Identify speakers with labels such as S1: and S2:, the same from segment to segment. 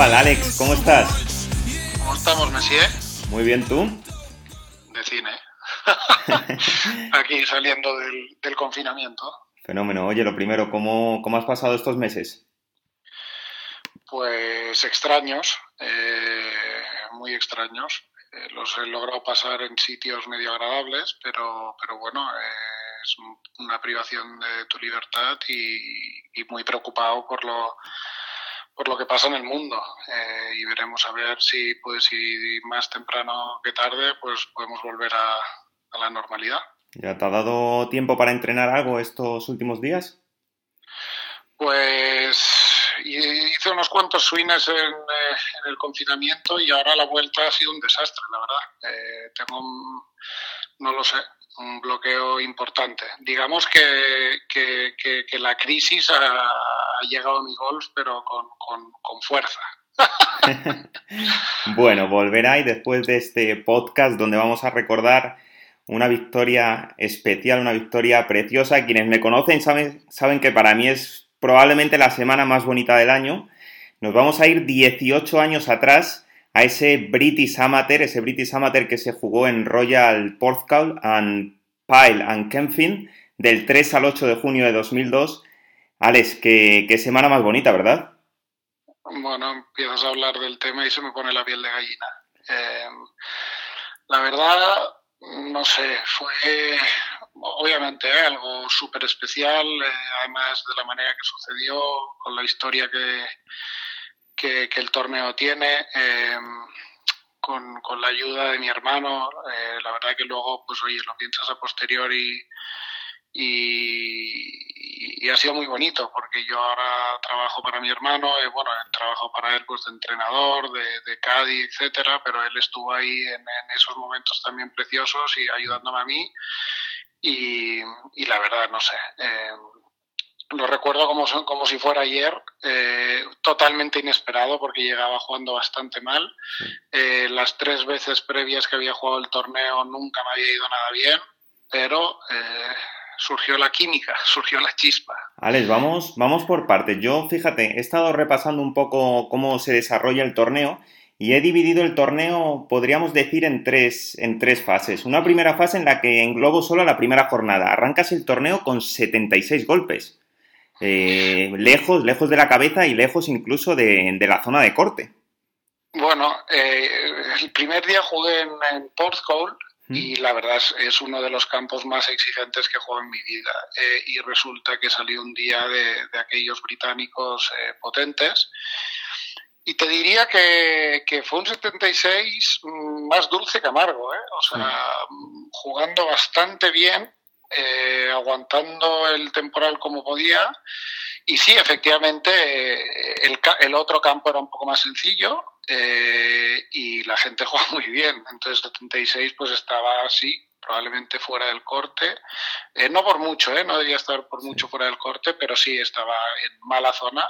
S1: Larrazábal, Alex, ¿cómo estás?
S2: ¿Cómo estamos, Messier?
S1: Muy bien, ¿tú?
S2: De cine. Aquí saliendo del, confinamiento.
S1: Fenómeno. Oye, lo primero, ¿cómo, cómo has pasado estos meses?
S2: Pues extraños, eh, muy extraños. Eh, los he logrado pasar en sitios medio agradables, pero, pero bueno, eh, es una privación de tu libertad y, y muy preocupado por lo por lo que pasa en el mundo eh, y veremos a ver si pues si más temprano que tarde pues podemos volver a, la normalidad.
S1: ¿Ya te ha dado tiempo para entrenar algo estos últimos días?
S2: Pues hice unos cuantos swings en, eh, el confinamiento y ahora la vuelta ha sido un desastre, la verdad. Eh, tengo, no lo sé, un bloqueo importante. Digamos que, que, la crisis ha, llegado a mi golf, pero con, con, fuerza.
S1: bueno, volverá y después de este podcast donde vamos a recordar una victoria especial, una victoria preciosa. Quienes me conocen saben, saben que para mí es probablemente la semana más bonita del año. Nos vamos a ir 18 años atrás a ese British Amateur, ese British Amateur que se jugó en Royal Porthcawl and Pyle and Kempfin del 3 al 8 de junio de 2002. Alex, qué, semana más bonita, ¿verdad?
S2: Bueno, empiezas a hablar del tema y se me pone la piel de gallina. Em, la verdad, no sé, fue obviamente algo súper especial, eh, además de la manera que sucedió, con la historia que, que, el torneo tiene, em, con, con, la ayuda de mi hermano. Eh, la verdad que luego, pues oye, lo piensas a posteriori y, y, ha sido muy bonito porque yo ahora trabajo para mi hermano, y bueno, trabajo para él pues de entrenador, de, de Cádiz, etcétera, pero él estuvo ahí en, esos momentos también preciosos y ayudándome a mí. Y, y la verdad, no sé, eh, lo recuerdo como, como si fuera ayer, eh, totalmente inesperado porque llegaba jugando bastante mal. Eh, las tres veces previas que había jugado el torneo nunca me había ido nada bien, pero eh, surgió la química, surgió la chispa.
S1: Alex, vamos, vamos por partes. Yo, fíjate, he estado repasando un poco cómo se desarrolla el torneo y he dividido el torneo, podríamos decir, en tres, en tres fases. Una primera fase en la que englobo solo la primera jornada. Arrancas el torneo con 76 golpes. Eh, lejos, lejos de la cabeza y lejos incluso de, la zona de corte.
S2: Bueno, eh, el primer día jugué en, en y la verdad es, uno de los campos más exigentes que juego en mi vida. Eh, y resulta que salió un día de, aquellos británicos potentes. Y te diría que, fue un 76 mm, más dulce que amargo, o sea, jugando bastante bien eh, aguantando el temporal como podía. Y sí, efectivamente, eh, el, el, otro campo era un poco más sencillo eh, y la gente juega muy bien. Entonces, 76 pues estaba así, probablemente fuera del corte. no por mucho, no debería estar por mucho fuera del corte, pero sí estaba en mala zona.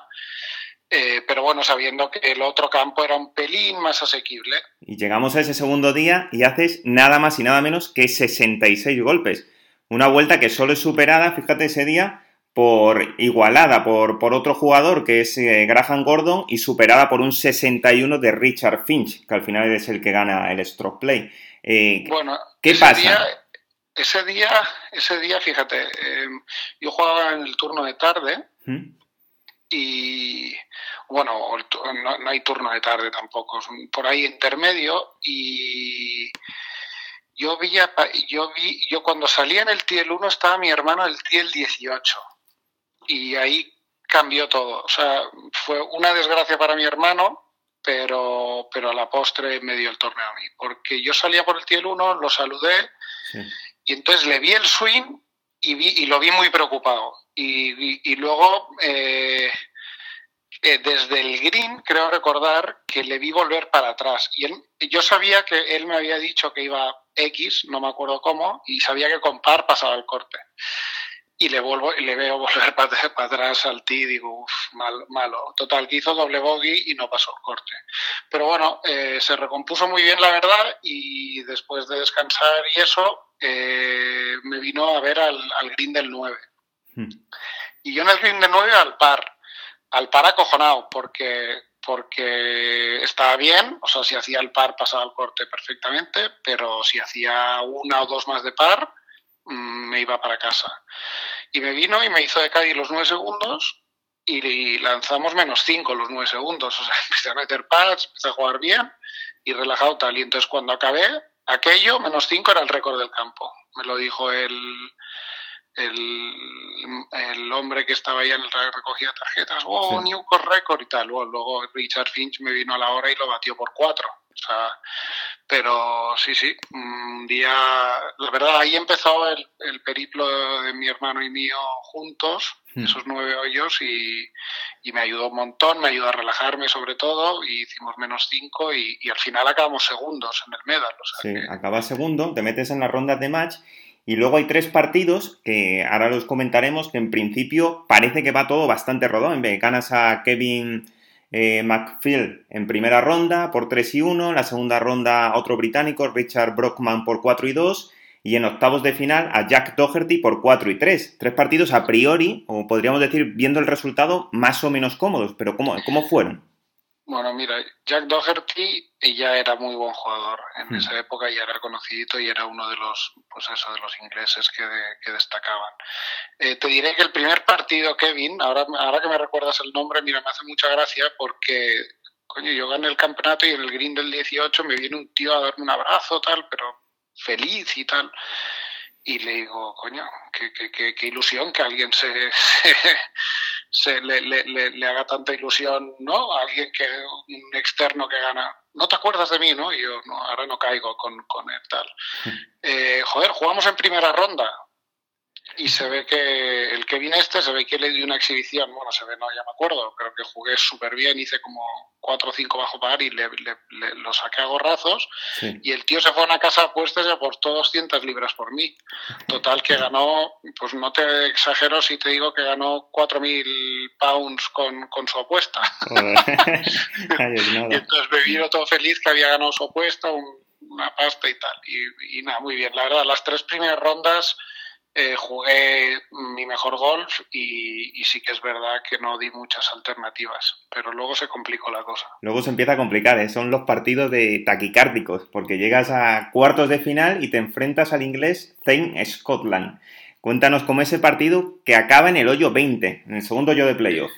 S2: pero bueno, sabiendo que el otro campo era un pelín más asequible.
S1: Y llegamos a ese segundo día y haces nada más y nada menos que 66 golpes. Una vuelta que solo es superada, fíjate ese día, por igualada por, por otro jugador que es eh, Graham Gordon y superada por un 61 de Richard Finch, que al final es el que gana el stroke play.
S2: Eh, bueno, ¿qué pasa? ese día, ese día, fíjate, em, yo jugaba en el turno de tarde ¿Mm? y bueno, no, no, hay turno de tarde tampoco, por ahí intermedio y yo vi, yo vi, yo cuando salía en el TIEL 1 estaba mi hermano el TIEL 18 y ahí cambió todo. O sea, fue una desgracia para mi hermano, pero, pero a la postre me dio el torneo a mí, porque yo salía por el TIEL 1, lo saludé y entonces le vi el swing y, vi, y lo vi muy preocupado. Y, y, luego... Eh, eh, desde el green creo recordar que le vi volver para atrás. Y él, yo sabía que él me había dicho que iba X, no me acuerdo cómo, y sabía que con par pasaba el corte. Y le, vuelvo, y le veo volver para, atrás al T y digo, uff, mal, malo. Total, que hizo doble bogey y no pasó el corte. Pero bueno, eh, se recompuso muy bien, la verdad, y después de descansar y eso, eh, me vino a ver al, al green del 9. Y yo en el green de 9 al par, al par acojonado, porque, porque estaba bien, o sea, si hacía el par pasaba el corte perfectamente, pero si hacía una o dos más de par, mm, me iba para casa. Y me vino y me hizo de Cádiz los 9 segundos y lanzamos menos 5 los 9 segundos. O sea, empecé a meter pads, empecé a jugar bien y relajado tal. Y entonces cuando acabé, aquello, menos 5 era el récord del campo. Me lo dijo el, el, el, hombre que estaba ahí en el recogía tarjetas, oh, new record y tal. Luego, Richard Finch me vino a la hora y lo batió por 4. O sea, pero sí, sí, un día, la verdad, ahí empezó el, el periplo de mi hermano y mío juntos, hmm. esos nueve hoyos, y, y, me ayudó un montón, me ayudó a relajarme sobre todo, y hicimos menos cinco, y, y al final acabamos segundos en el medal. O
S1: sea sí, acabas segundo, te metes en las rondas de match, y luego hay tres partidos que ahora los comentaremos, que en principio parece que va todo bastante vez ganas a Kevin eh, McPhil en primera ronda por 3 y 1, en la segunda ronda otro británico, Richard Brockman por 4 y 2, y en octavos de final a Jack Doherty por 4 y 3. Tres partidos a priori, o podríamos decir, viendo el resultado, más o menos cómodos, pero ¿cómo, cómo fueron?
S2: Bueno, mira, Jack Doherty ya era muy buen jugador. En hmm. esa época ya era conocidito y era uno de los, pues eso, de los ingleses que, destacaban. Eh, te diré que el primer partido, Kevin, ahora, ahora que me recuerdas el nombre, mira, me hace mucha gracia porque, coño, yo gané el campeonato y en el green del 18 me viene un tío a darme un abrazo, tal, pero feliz y tal. Y le digo, coño, qué, qué, ilusión que alguien se se le, le, le, haga tanta ilusión, ¿no? A alguien que, un externo que gana. No te acuerdas de mí, ¿no? Y yo, no, ahora no caigo con, con él, tal. Eh, joder, jugamos en primera ronda y se ve que el Kevin este se ve que le dio una exhibición, bueno, se ve, no, ya me acuerdo, creo que jugué súper bien, hice como 4 o 5 bajo par y le, lo saqué a gorrazos y el tío se fue a una casa de apuestas y aportó 200 libras por mí. Total que ganó, pues no te exagero si te digo que ganó 4.000 pounds con, con su apuesta. y entonces me vino todo feliz que había ganado su apuesta, una pasta y tal. Y, y nada, muy bien. La verdad, las tres primeras rondas eh, jugué mi mejor golf y, sí que es verdad que no di muchas alternativas, pero luego se complicó la cosa.
S1: Luego se empieza a complicar, ¿eh? son los partidos de taquicárdicos, porque llegas a cuartos de final y te enfrentas al inglés Zane Scotland. Cuéntanos cómo ese partido que acaba en el hoyo 20, en el segundo hoyo de playoff.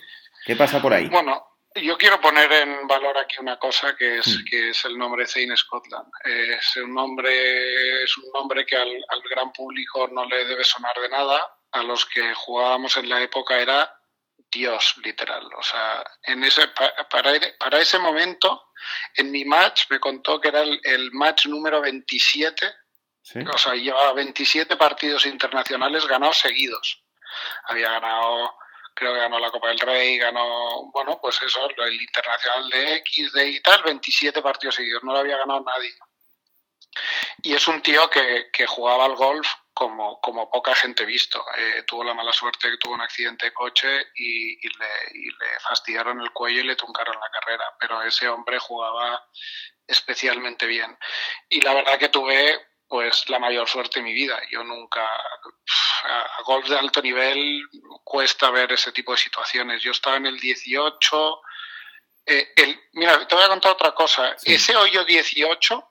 S1: ¿Qué pasa por ahí?
S2: Bueno, yo quiero poner en valor aquí una cosa que es, mm. que es el nombre Zane Scotland. Es un nombre, es un nombre que al, gran público no le debe sonar de nada. A los que jugábamos en la época era Dios, literal. O sea, en ese, para, para ese momento, en mi match me contó que era el, match número 27. O sea, llevaba 27 partidos internacionales ganados seguidos. Había ganado creo que ganó la Copa del Rey, ganó, bueno, pues eso, el Internacional de X, de y tal, 27 partidos seguidos, no lo había ganado nadie. Y es un tío que, que jugaba al golf como, como poca gente visto. Eh, tuvo la mala suerte que tuvo un accidente de coche y, le, y, le, fastidiaron el cuello y le truncaron la carrera, pero ese hombre jugaba especialmente bien. Y la verdad que tuve pues la mayor suerte de mi vida. Yo nunca, a golf de alto nivel cuesta ver ese tipo de situaciones. Yo estaba en el 18, eh, el, mira, te voy a contar otra cosa. Ese hoyo 18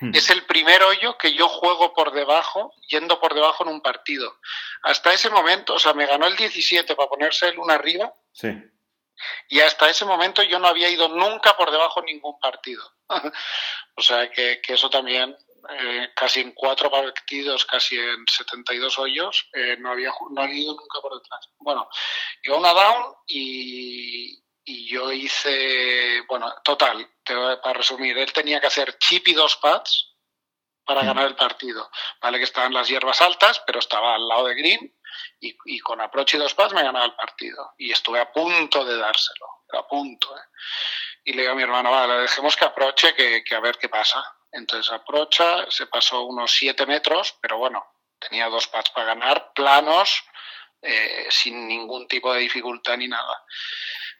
S2: hmm. es el primer hoyo que yo juego por debajo, yendo por debajo en un partido. Hasta ese momento, o sea, me ganó el 17 para ponerse el uno arriba. Sí. Y hasta ese momento yo no había ido nunca por debajo en ningún partido. o sea que, que eso también eh, casi en cuatro partidos, casi en 72 hoyos, eh, no, había, no había ido nunca por detrás. Bueno, iba una down y, y yo hice, bueno, total, para resumir, él tenía que hacer chip y dos pads para mm. ganar el partido. Vale que estaban las hierbas altas, pero estaba al lado de Green y, y con approach y dos pads me ganaba el partido. Y estuve a punto de dárselo, a punto. ¿eh? Y le digo a mi hermano, vale, dejemos que aproche, que, que a ver qué pasa. Entonces aprocha, se pasó unos 7 metros, pero bueno, tenía dos pads para ganar, planos, eh, sin ningún tipo de dificultad ni nada.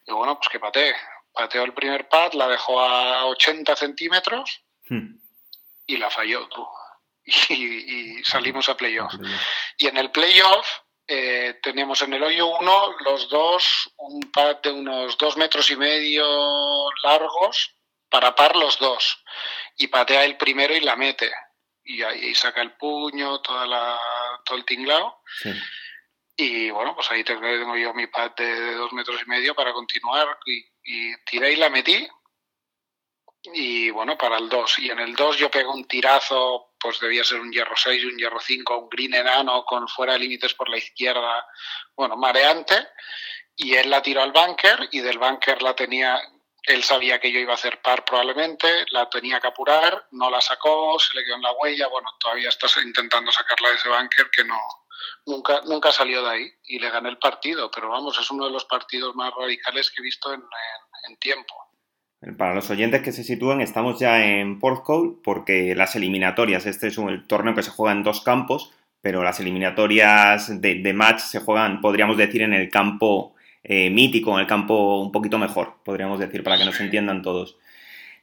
S2: Y bueno, pues que patee. Pateó el primer pad, la dejó a 80 centímetros hmm. y la falló tú. Y, salimos a playoff. Y en el playoff, eh, tenemos en el hoyo 1 los dos un pad de unos dos metros y medio largos para par los dos y patea el primero y la mete y ahí saca el puño, toda la, todo el tinglado. Y bueno, pues ahí tengo yo mi pad de, dos metros y medio para continuar y, y tiré y la metí. Y bueno, para el 2. Y en el 2 yo pego un tirazo, pues debía ser un hierro 6, un hierro 5, un green enano con fuera de límites por la izquierda, bueno, mareante. Y él la tiró al bunker y del bunker la tenía, él sabía que yo iba a hacer par probablemente, la tenía que apurar, no la sacó, se le quedó en la huella, bueno, todavía estás intentando sacarla de ese bunker que no, nunca, nunca salió de ahí y le gané el partido, pero vamos, es uno de los partidos más radicales que he visto en, tiempo.
S1: Para los oyentes que se sitúan, estamos ya en Porthcawl porque las eliminatorias, este es un torneo que se juega en dos campos, pero las eliminatorias de, de match se juegan, podríamos decir, en el campo eh, mítico, en el campo un poquito mejor, podríamos decir, para que nos entiendan todos.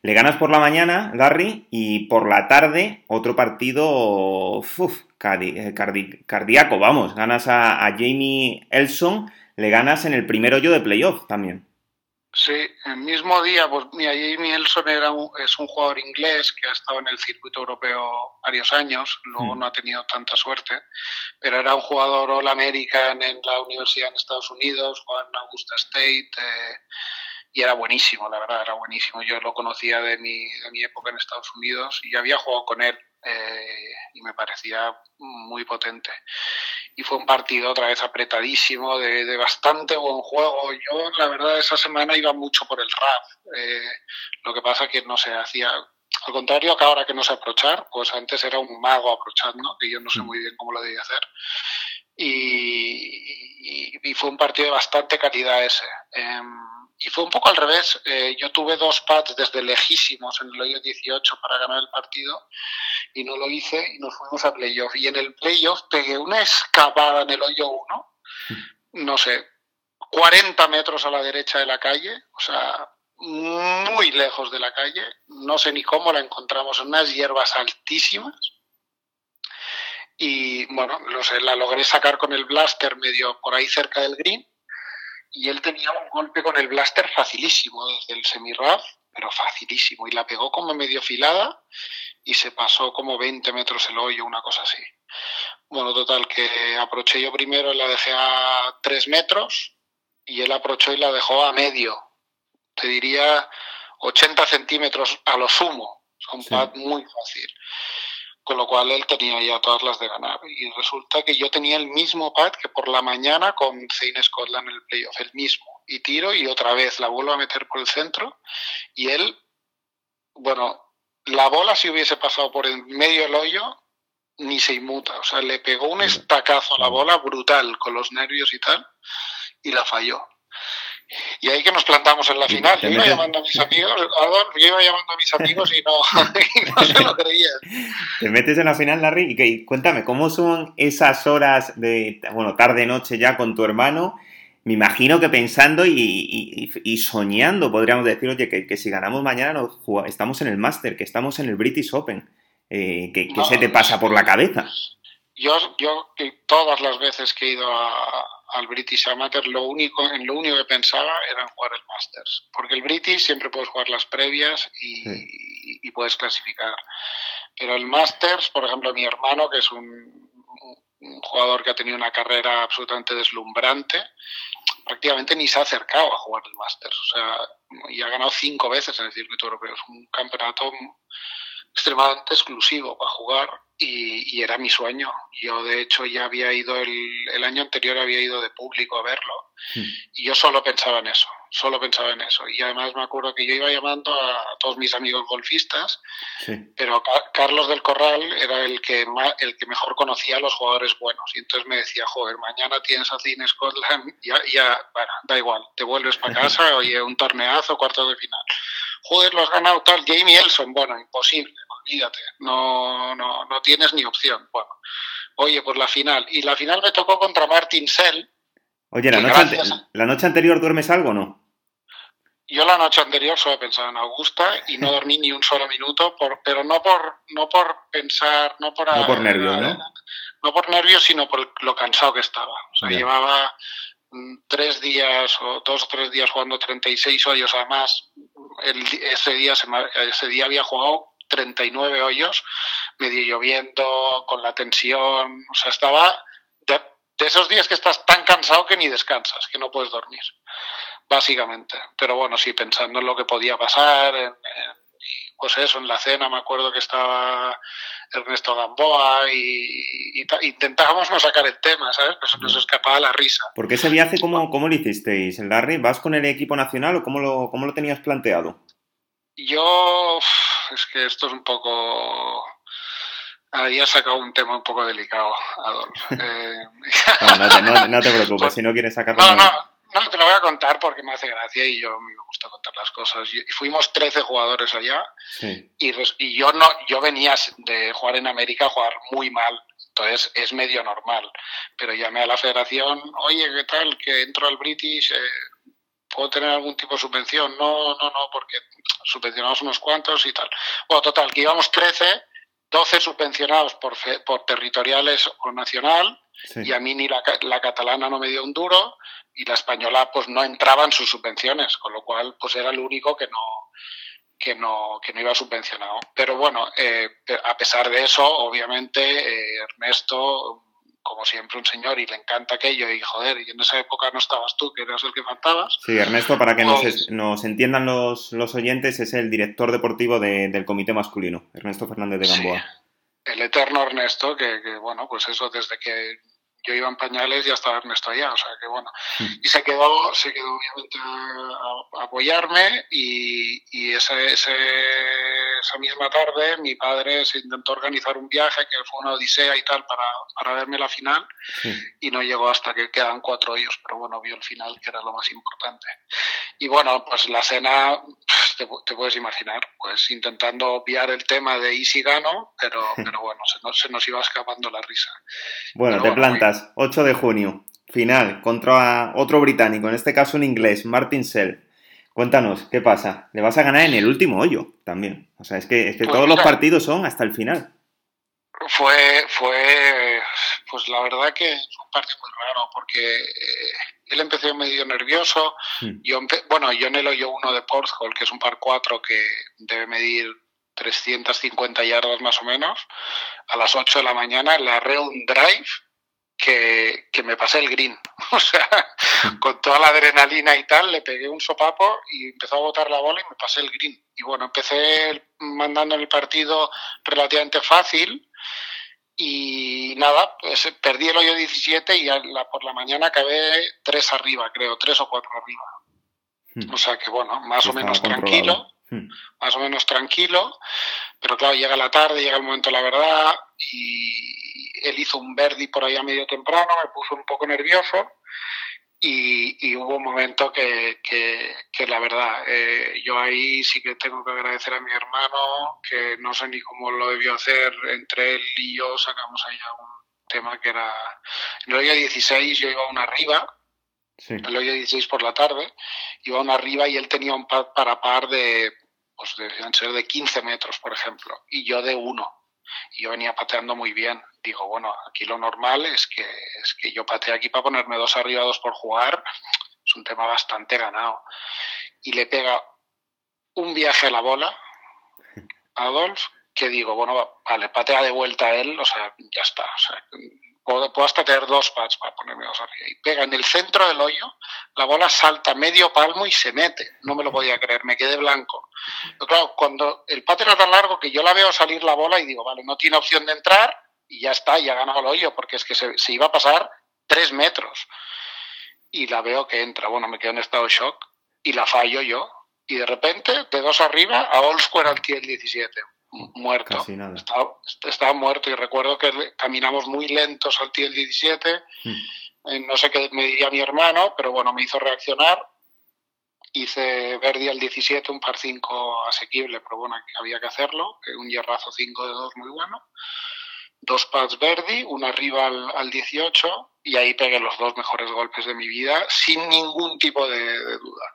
S1: Le ganas por la mañana, Garry, y por la tarde otro partido uf, eh, cardíaco, vamos. Ganas a, a, Jamie Elson, le ganas en el primer hoyo de playoff también.
S2: Sí, el mismo día, pues mira, Jamie Elson era es un jugador inglés que ha estado en el circuito europeo varios años, luego mm. no ha tenido tanta suerte, pero era un jugador All American en la universidad en Estados Unidos, jugaba en Augusta State eh, y era buenísimo, la verdad, era buenísimo. Yo lo conocía de mi, de mi época en Estados Unidos y había jugado con él eh, y me parecía muy potente y fue un partido otra vez apretadísimo, de, bastante buen juego. Yo, la verdad, esa semana iba mucho por el rap. Eh, lo que pasa que no se hacía. Al contrario, que ahora que no sé aprochar, pues antes era un mago aprochando, que yo no sé mm. muy bien cómo lo debía hacer. Y, y, fue un partido de bastante calidad ese. Em, y fue un poco al revés. Eh, yo tuve dos pads desde lejísimos en el hoyo 18 para ganar el partido y no lo hice y nos fuimos a playoff. Y en el playoff pegué una escapada en el hoyo 1, no sé, 40 metros a la derecha de la calle, o sea, muy lejos de la calle. No sé ni cómo la encontramos en unas hierbas altísimas. Y bueno, no sé, la logré sacar con el blaster medio por ahí cerca del green y él tenía un golpe con el blaster facilísimo desde el semirraf, pero facilísimo, y la pegó como medio filada y se pasó como 20 metros el hoyo, una cosa así. Bueno, total, que aproché yo primero y la dejé a 3 metros y él aprovechó y la dejó a medio. Te diría 80 centímetros a lo sumo. Es un pad muy fácil con lo cual él tenía ya todas las de ganar. Y resulta que yo tenía el mismo pad que por la mañana con Zane Scotland en el playoff, el mismo. Y tiro y otra vez la vuelvo a meter por el centro y él, bueno, la bola si hubiese pasado por el medio del hoyo, ni se inmuta. O sea, le pegó un estacazo a la bola brutal con los nervios y tal, y la falló. Y ahí que nos plantamos en la final. Yo iba llamando a mis amigos, yo iba llamando a mis amigos y no, no se lo creían.
S1: Te metes en la final, Larry, y cuéntame, ¿cómo son esas horas de, bueno, tarde-noche ya con tu hermano? Me imagino que pensando y, y, soñando, podríamos decir, oye, que, que si ganamos mañana nos estamos en el Master, que estamos en el British Open. Eh, ¿Qué, se te pasa por la cabeza?
S2: Yo, yo todas las veces que he ido a, al British Amateur, lo único, en lo único que pensaba era en jugar el Masters. Porque el British siempre puedes jugar las previas y, puedes clasificar. Pero el Masters, por ejemplo, mi hermano, que es un, jugador que ha tenido una carrera absolutamente deslumbrante, prácticamente ni se ha acercado a jugar el Masters. O sea, y ha ganado cinco veces en el circuito europeo. Es un campeonato extremadamente exclusivo para jugar y, era mi sueño. Yo, de hecho, ya había ido el, año anterior, había ido de público a verlo hmm. y yo solo pensaba en eso, solo pensaba en eso. Y además me acuerdo que yo iba llamando a, todos mis amigos golfistas, pero Carlos del Corral era el que, el que mejor conocía a los jugadores buenos. Y entonces me decía, joder, mañana tienes a Cine Scotland, ya, ya, bueno, da igual, te vuelves para casa, oye, un torneazo, cuarto de final. Joder, lo has ganado tal, Jamie Elson, bueno, imposible olvídate, no, no, no tienes ni opción. Bueno, oye, pues la final. Y la final me tocó contra Martin Sell.
S1: Oye, ¿la noche, ¿la noche anterior duermes algo o no?
S2: Yo la noche anterior solo pensaba en Augusta y no dormí ni un solo minuto, por, pero no por, no por pensar, no por...
S1: No por nervios, ¿no?
S2: no por nervios, sino por lo cansado que estaba. O sea, llevaba tres días o dos o tres días jugando 36 hoyos. Además, el, ese, día, ese día había jugado 39 hoyos, medio lloviendo, con la tensión. O sea, estaba de, esos días que estás tan cansado que ni descansas, que no puedes dormir, básicamente. Pero bueno, sí, pensando en lo que podía pasar, en pues eso, en la cena me acuerdo que estaba Ernesto Gamboa y, intentábamos no sacar el tema, ¿sabes? Pues nos escapaba la risa.
S1: Porque ese viaje, ¿cómo, cómo lo hicisteis, Larry? ¿Vas con el equipo nacional o cómo lo, cómo lo tenías planteado?
S2: Yo, es que esto es un poco... Ahí has sacado un tema un poco delicado, Adolfo. Eh,
S1: no, te, preocupes, si no quieres sacarlo...
S2: No, no, no, te lo voy a contar porque me hace gracia y yo me gusta contar las cosas. Y fuimos 13 jugadores allá y, y, yo no, yo venía de jugar en América a jugar muy mal. Entonces es medio normal. Pero llamé a la federación, oye, ¿qué tal? Que entro al British, eh, ¿puedo tener algún tipo de subvención? No, no, no, porque subvencionamos unos cuantos y tal. Bueno, total, que íbamos 13, 12 subvencionados por, por territoriales o nacional y a mí ni la, la, catalana no me dio un duro y la española pues no entraba en sus subvenciones, con lo cual pues era el único que no, que no, que no iba subvencionado. Pero bueno, eh, a pesar de eso, obviamente, eh, Ernesto, como siempre, un señor y le encanta aquello, y joder, y en esa época no estabas tú, que eras el que faltabas.
S1: Sí, Ernesto, para que nos, pues nos, entiendan los, los, oyentes, es el director deportivo del comité masculino, Ernesto Fernández de Gamboa.
S2: el eterno Ernesto, que, que, bueno, pues eso desde que yo iba en pañales y estaba Ernesto allá, o sea que bueno. Hmm. Y se quedó, se quedó obviamente a, apoyarme y, y ese, ese, esa misma tarde mi padre se intentó organizar un viaje que fue una odisea y tal para, para verme la final y no llegó hasta que quedan cuatro hoyos, pero bueno, vio el final que era lo más importante. Y bueno, pues la cena, te, te puedes imaginar, pues intentando obviar el tema de Easy gano, pero, pero bueno, se nos, se nos iba escapando la risa.
S1: Bueno, te plantas. 8 de junio, final, contra otro británico, en este caso un inglés, Martin Sell. Cuéntanos, ¿qué pasa? Le vas a ganar en el último hoyo también. O sea, es que, es que pues todos los partidos son hasta el final.
S2: Fue, fue, pues la verdad que es un partido muy raro porque eh, él empezó medio nervioso. Hmm. Yo bueno, yo en el hoyo 1 de Porthole, que es un par 4 que debe medir 350 yardas más o menos, a las 8 de la mañana le arreo un drive que, que, me pasé el green. O sea, con toda la adrenalina y tal, le pegué un sopapo y empezó a botar la bola y me pasé el green. Y bueno, empecé mandando el partido relativamente fácil y nada, pues perdí el hoyo 17 y por la mañana acabé tres arriba, creo, tres o cuatro arriba. Hmm. O sea que bueno, más o menos tranquilo, hmm. más o menos tranquilo, pero claro, llega la tarde, llega el momento de la verdad y, él hizo un verdi por ahí a medio temprano, me puso un poco nervioso y, hubo un momento que, que, la verdad, eh, yo ahí sí que tengo que agradecer a mi hermano, que no sé ni cómo lo debió hacer, entre él y yo sacamos ahí un tema que era, en el hoyo 16 yo iba a una arriba, en el hoyo 16 por la tarde, iba a una arriba y él tenía un par para par de, pues debían ser de 15 metros, por ejemplo, y yo de uno y yo venía pateando muy bien. Digo, bueno, aquí lo normal es que, es que yo patee aquí para ponerme dos arriba, dos por jugar. Es un tema bastante ganado. Y le pega un viaje a la bola a Adolf, que digo, bueno, vale, patea de vuelta a él, o sea, ya está. O sea, puedo, hasta tener dos pads para ponerme dos arriba. Y pega en el centro del hoyo, la bola salta medio palmo y se mete. No me lo podía creer, me quedé blanco. Pero claro, cuando el pad era tan largo que yo la veo salir la bola y digo, vale, no tiene opción de entrar y ya está, ya ha ganado el hoyo, porque es que se, iba a pasar tres metros. Y la veo que entra. Bueno, me quedo en estado de shock y la fallo yo. Y de repente, de dos arriba, a All Square al el 17 muerto. Estaba, muerto y recuerdo que caminamos muy lentos al el 17. Hmm. Eh, no sé qué me diría mi hermano, pero bueno, me hizo reaccionar. Hice Verdi al 17, un par 5 asequible, pero bueno, había que hacerlo. Un hierrazo 5 de 2 muy bueno. Dos pads Verdi, una arriba al, 18 y ahí pegué los dos mejores golpes de mi vida sin ningún tipo de, duda.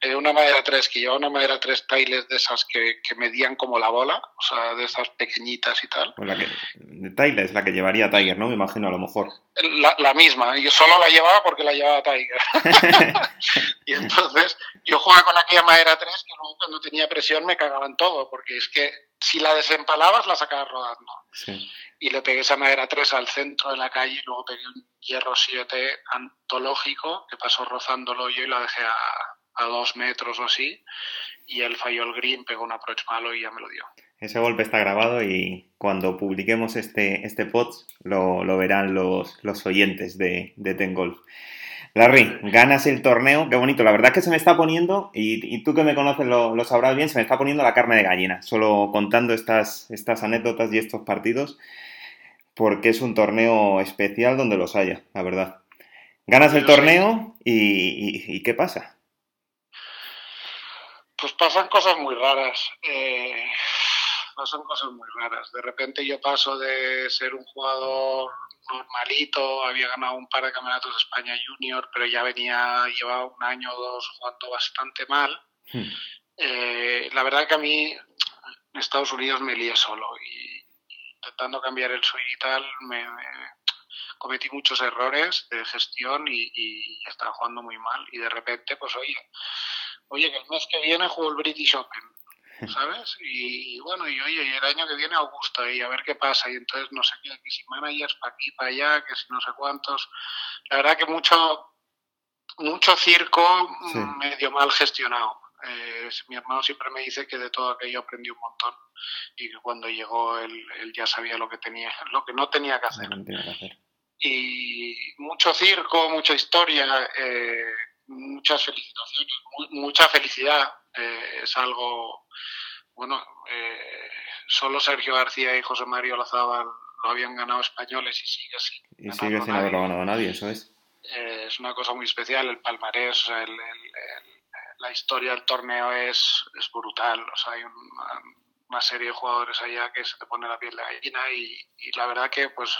S2: Eh, una madera 3 que llevaba una madera 3 Tiles de esas que, que, medían como la bola, o sea, de esas pequeñitas y tal.
S1: Pues la que, de es la que llevaría Tiger, ¿no? Me imagino, a lo mejor.
S2: La, la misma, yo solo la llevaba porque la llevaba Tiger. y entonces yo jugaba con aquella madera 3 que luego cuando tenía presión me cagaban todo, porque es que si la desempalabas la sacabas rodando. Sí. Y le pegué esa madera 3 al centro de la calle y luego pegué un hierro 7 antológico que pasó rozándolo yo y la dejé a, a dos metros o así. Y él falló el green, pegó un approach malo y ya me lo dio.
S1: Ese golpe está grabado y cuando publiquemos este, este pod lo, lo verán los, los, oyentes de, de Ten Golf. Larry, ganas el torneo, qué bonito. La verdad es que se me está poniendo, y, tú que me conoces lo, lo, sabrás bien, se me está poniendo la carne de gallina, solo contando estas, estas anécdotas y estos partidos, porque es un torneo especial donde los haya, la verdad. Ganas el torneo y, y, ¿qué pasa?
S2: Pues pasan cosas muy raras. Eh, pasan cosas muy raras. De repente yo paso de ser un jugador normalito, había ganado un par de campeonatos de España Junior, pero ya venía, llevaba un año o dos jugando bastante mal. Hmm. Eh, la verdad que a mí en Estados Unidos me lié solo y, intentando cambiar el swing y tal, me, cometí muchos errores de gestión y, y, estaba jugando muy mal. Y de repente, pues oye, oye, que el mes que viene juego el British Open ¿sabes? Y, bueno, y oye, y el año que viene Augusta, y a ver qué pasa, y entonces no sé qué, que si managers para aquí, para allá, que si no sé cuántos. La verdad que mucho, mucho circo medio mal gestionado. Eh, mi hermano siempre me dice que de todo aquello aprendí un montón y que cuando llegó él, él ya sabía lo que tenía, lo que no tenía que hacer. Y mucho circo, mucha historia, eh, muchas felicitaciones, mucha felicidad. Eh, es algo, bueno, eh, solo Sergio García y José Mario Lazábal lo habían ganado españoles y sigue así.
S1: Y sigue sin haberlo ganado nadie, eso es.
S2: Eh, es una cosa muy especial, el palmarés, el, la historia del torneo es, es brutal. O sea, hay una, serie de jugadores allá que se te pone la piel de gallina y, y la verdad que pues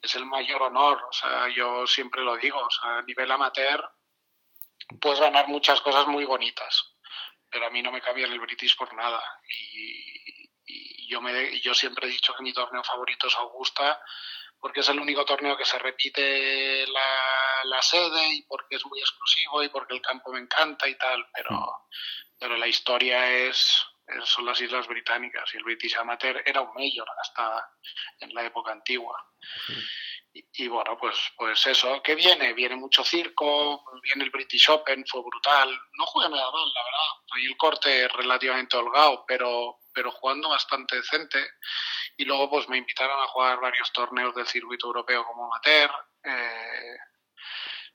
S2: es el mayor honor. O sea, yo siempre lo digo, o sea, a nivel amateur puedes ganar muchas cosas muy bonitas, pero a mí no me cambia el British por nada. Y, yo, me, yo siempre he dicho que mi torneo favorito es Augusta, porque es el único torneo que se repite la, sede y porque es muy exclusivo y porque el campo me encanta y tal, pero, mm. pero la historia es, son las Islas Británicas y el British Amateur era un mayor hasta en la época antigua. Y, bueno, pues, pues eso, ¿qué viene? Viene mucho circo, viene el British Open, fue brutal. No jugué nada mal, la verdad. Ahí el corte relativamente holgado, pero, pero jugando bastante decente. Y luego pues me invitaron a jugar varios torneos del circuito europeo como amateur. Eh,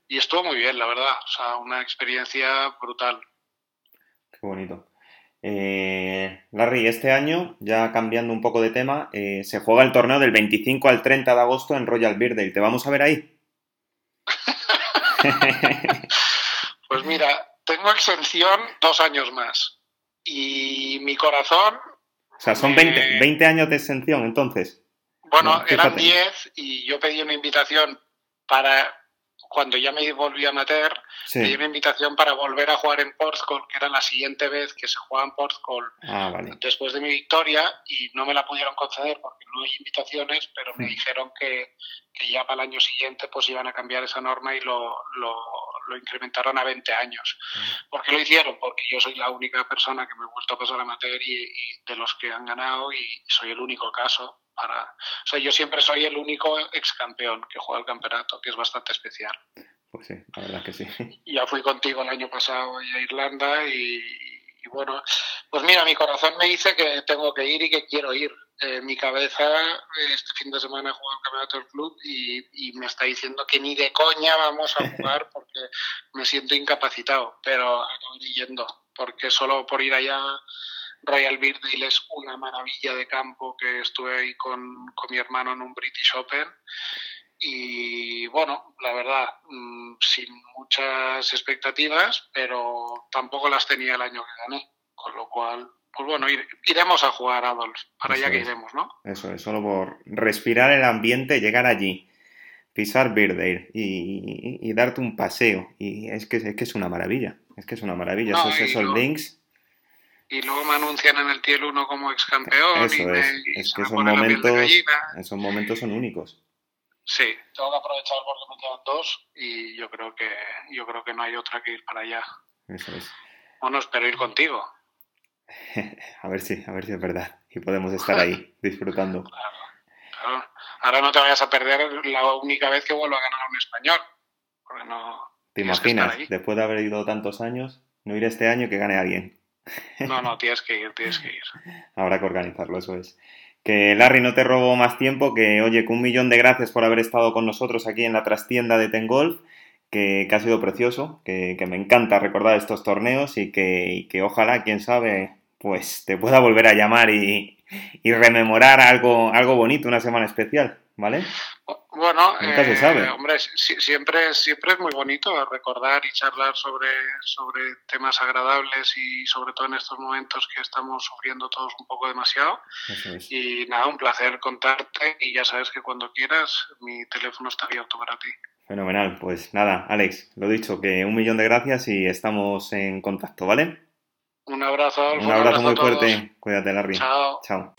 S2: y estuvo muy bien, la verdad. O sea, una experiencia brutal.
S1: Qué bonito. Eh, Larry, este año, ya cambiando un poco de tema, eh, se juega el torneo del 25 al 30 de agosto en Royal Birthday. ¿Te vamos a ver ahí?
S2: pues mira, tengo exención dos años más. Y mi corazón.
S1: O sea, son 20, años de exención entonces.
S2: Bueno, eran 10 y yo pedí una invitación para cuando ya me volví a meter, me di una invitación para volver a jugar en Portugal, que era la siguiente vez que se jugaba en Portugal ah, después de mi victoria, y no me la pudieron conceder porque no hay invitaciones, pero me mm. dijeron que, que, ya para el año siguiente pues iban a cambiar esa norma y lo, lo, lo incrementaron a 20 años. Mm. ¿Por qué lo hicieron? Porque yo soy la única persona que me he vuelto a pasar a meter y, y de los que han ganado y soy el único caso para... O sea, yo siempre soy el único ex campeón que juega el campeonato, que es bastante especial.
S1: Pues sí, la verdad que sí.
S2: Ya fui contigo el año pasado a Irlanda y, bueno, pues mira, mi corazón me dice que tengo que ir y que quiero ir. Eh, mi cabeza este fin de semana he jugado el campeonato del club y, y, me está diciendo que ni de coña vamos a jugar porque me siento incapacitado, pero acabaré yendo, porque solo por ir allá Royal Birkdale es una maravilla de campo que estuve ahí con, mi hermano en un British Open. Y bueno, la verdad, mm, sin muchas expectativas, pero tampoco las tenía el año que gané. Con lo cual, pues bueno, iremos a jugar a Adolf, para allá que iremos, ¿no?
S1: Eso es, solo por respirar el ambiente, llegar allí, pisar Birkdale y, y, darte un paseo. Y es que, es que es una maravilla. Es que es una maravilla, esos, esos links.
S2: Y luego me anuncian en el Tiel 1 como ex campeón.
S1: Eso
S2: y
S1: es, es que esos momentos, esos momentos son únicos.
S2: Sí, tengo que aprovechar porque me quedan dos y yo creo que yo creo que no hay otra que ir para allá.
S1: Eso es.
S2: Bueno, espero ir contigo.
S1: a ver si, a ver si es verdad y podemos estar ahí disfrutando.
S2: Claro, Ahora no te vayas a perder la única vez que vuelvo a ganar a un español, porque no.
S1: ¿Te imaginas? Después de haber ido tantos años, no ir este año que gane alguien.
S2: No, no, tienes que ir, tienes que ir.
S1: Habrá que organizarlo, eso es. Que Larry, no te robo más tiempo, que oye, que un millón de gracias por haber estado con nosotros aquí en la trastienda de Tengolf, que, que ha sido precioso, que, que, me encanta recordar estos torneos y que, y que ojalá, quién sabe, pues te pueda volver a llamar y, y rememorar algo, algo bonito, una semana especial, ¿vale?
S2: Bueno, eh, hombre, siempre, siempre es muy bonito recordar y charlar sobre, sobre temas agradables y sobre todo en estos momentos que estamos sufriendo todos un poco demasiado. Y nada, un placer contarte y ya sabes que cuando quieras mi teléfono está abierto para ti.
S1: Fenomenal, pues nada, Alex, lo dicho, que un millón de gracias y estamos en contacto, ¿vale?
S2: Un abrazo,
S1: Un abrazo, muy fuerte. Cuídate, Larry.
S2: Chao.
S1: Chao.